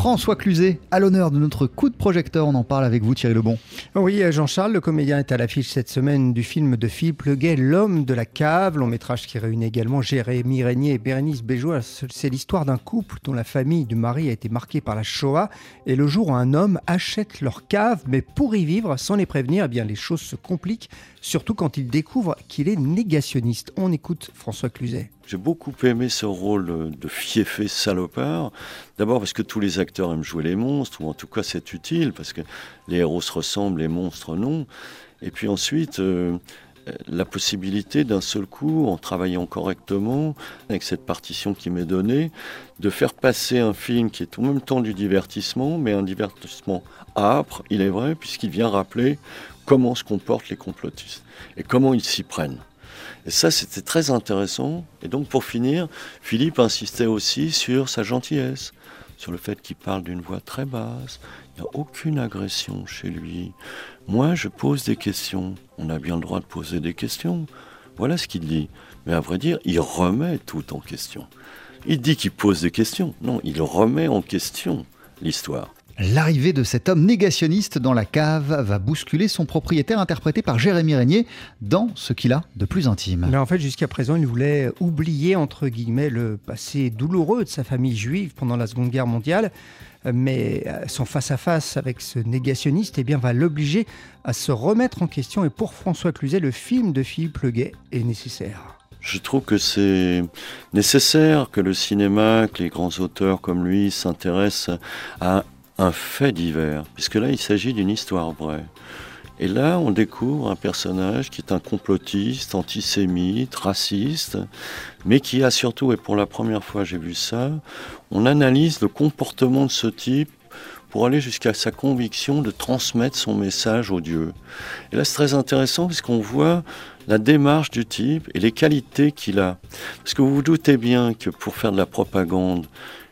François Cluzet, à l'honneur de notre coup de projecteur. On en parle avec vous, Thierry Lebon. Oui, Jean-Charles, le comédien est à l'affiche cette semaine du film de Philippe Leguet, L'homme de la cave, long métrage qui réunit également Jérémy Régnier et Bérénice Bejo. C'est l'histoire d'un couple dont la famille du mari a été marquée par la Shoah. Et le jour où un homme achète leur cave, mais pour y vivre, sans les prévenir, eh bien les choses se compliquent, surtout quand il découvre qu'il est négationniste. On écoute François Cluzet. J'ai beaucoup aimé ce rôle de fiefé salopard. D'abord parce que tous les acteurs aiment jouer les monstres, ou en tout cas c'est utile, parce que les héros se ressemblent, les monstres non. Et puis ensuite, euh, la possibilité d'un seul coup, en travaillant correctement, avec cette partition qui m'est donnée, de faire passer un film qui est en même temps du divertissement, mais un divertissement âpre, il est vrai, puisqu'il vient rappeler comment se comportent les complotistes et comment ils s'y prennent. Et ça, c'était très intéressant. Et donc, pour finir, Philippe insistait aussi sur sa gentillesse, sur le fait qu'il parle d'une voix très basse. Il n'y a aucune agression chez lui. Moi, je pose des questions. On a bien le droit de poser des questions. Voilà ce qu'il dit. Mais à vrai dire, il remet tout en question. Il dit qu'il pose des questions. Non, il remet en question l'histoire. L'arrivée de cet homme négationniste dans la cave va bousculer son propriétaire interprété par Jérémy Régnier dans ce qu'il a de plus intime. Mais en fait, jusqu'à présent, il voulait oublier, entre guillemets, le passé douloureux de sa famille juive pendant la Seconde Guerre mondiale. Mais euh, son face-à-face avec ce négationniste eh bien, va l'obliger à se remettre en question. Et pour François Cluzet, le film de Philippe Leguet est nécessaire. Je trouve que c'est nécessaire que le cinéma, que les grands auteurs comme lui s'intéressent à un fait divers, puisque là il s'agit d'une histoire vraie. Et là, on découvre un personnage qui est un complotiste, antisémite, raciste, mais qui a surtout, et pour la première fois j'ai vu ça, on analyse le comportement de ce type pour aller jusqu'à sa conviction de transmettre son message au Dieu. Et là, c'est très intéressant puisqu'on voit la démarche du type et les qualités qu'il a. Parce que vous vous doutez bien que pour faire de la propagande,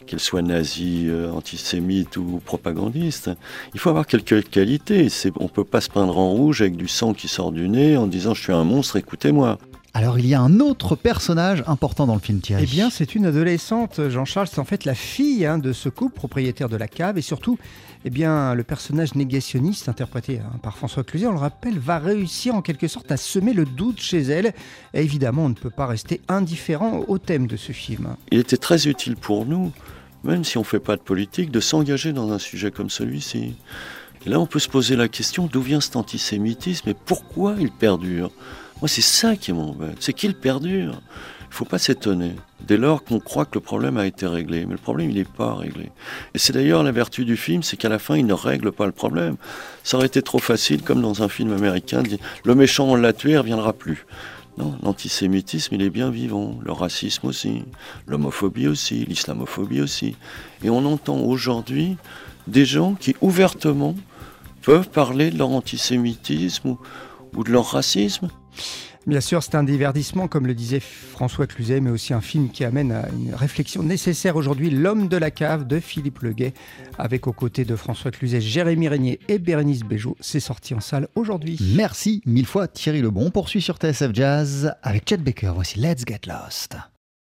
qu'elle soit nazie, euh, antisémite ou propagandiste, il faut avoir quelques qualités. On ne peut pas se peindre en rouge avec du sang qui sort du nez en disant je suis un monstre, écoutez-moi. Alors il y a un autre personnage important dans le film Thierry. Eh bien c'est une adolescente, Jean-Charles, c'est en fait la fille hein, de ce couple propriétaire de la cave et surtout eh bien, le personnage négationniste interprété hein, par François Cluzet, on le rappelle, va réussir en quelque sorte à semer le doute chez elle. Et évidemment, on ne peut pas rester indifférent au thème de ce film. Il était très utile pour nous même si on ne fait pas de politique, de s'engager dans un sujet comme celui-ci. Et là, on peut se poser la question d'où vient cet antisémitisme et pourquoi il perdure. Moi, c'est ça qui m'embête, c'est qu'il perdure. Il ne faut pas s'étonner, dès lors qu'on croit que le problème a été réglé. Mais le problème, il n'est pas réglé. Et c'est d'ailleurs la vertu du film, c'est qu'à la fin, il ne règle pas le problème. Ça aurait été trop facile, comme dans un film américain, de dire le méchant, on l'a tué, il ne reviendra plus. Non, l'antisémitisme, il est bien vivant, le racisme aussi, l'homophobie aussi, l'islamophobie aussi. Et on entend aujourd'hui des gens qui ouvertement peuvent parler de leur antisémitisme ou, de leur racisme. Bien sûr, c'est un divertissement, comme le disait François Cluzet, mais aussi un film qui amène à une réflexion nécessaire aujourd'hui. L'homme de la cave de Philippe Leguet, avec aux côtés de François Cluzet, Jérémy Régnier et Bérénice Bejo. C'est sorti en salle aujourd'hui. Merci mille fois Thierry Lebon. On poursuit sur TSF Jazz avec Chet Baker. Voici Let's Get Lost.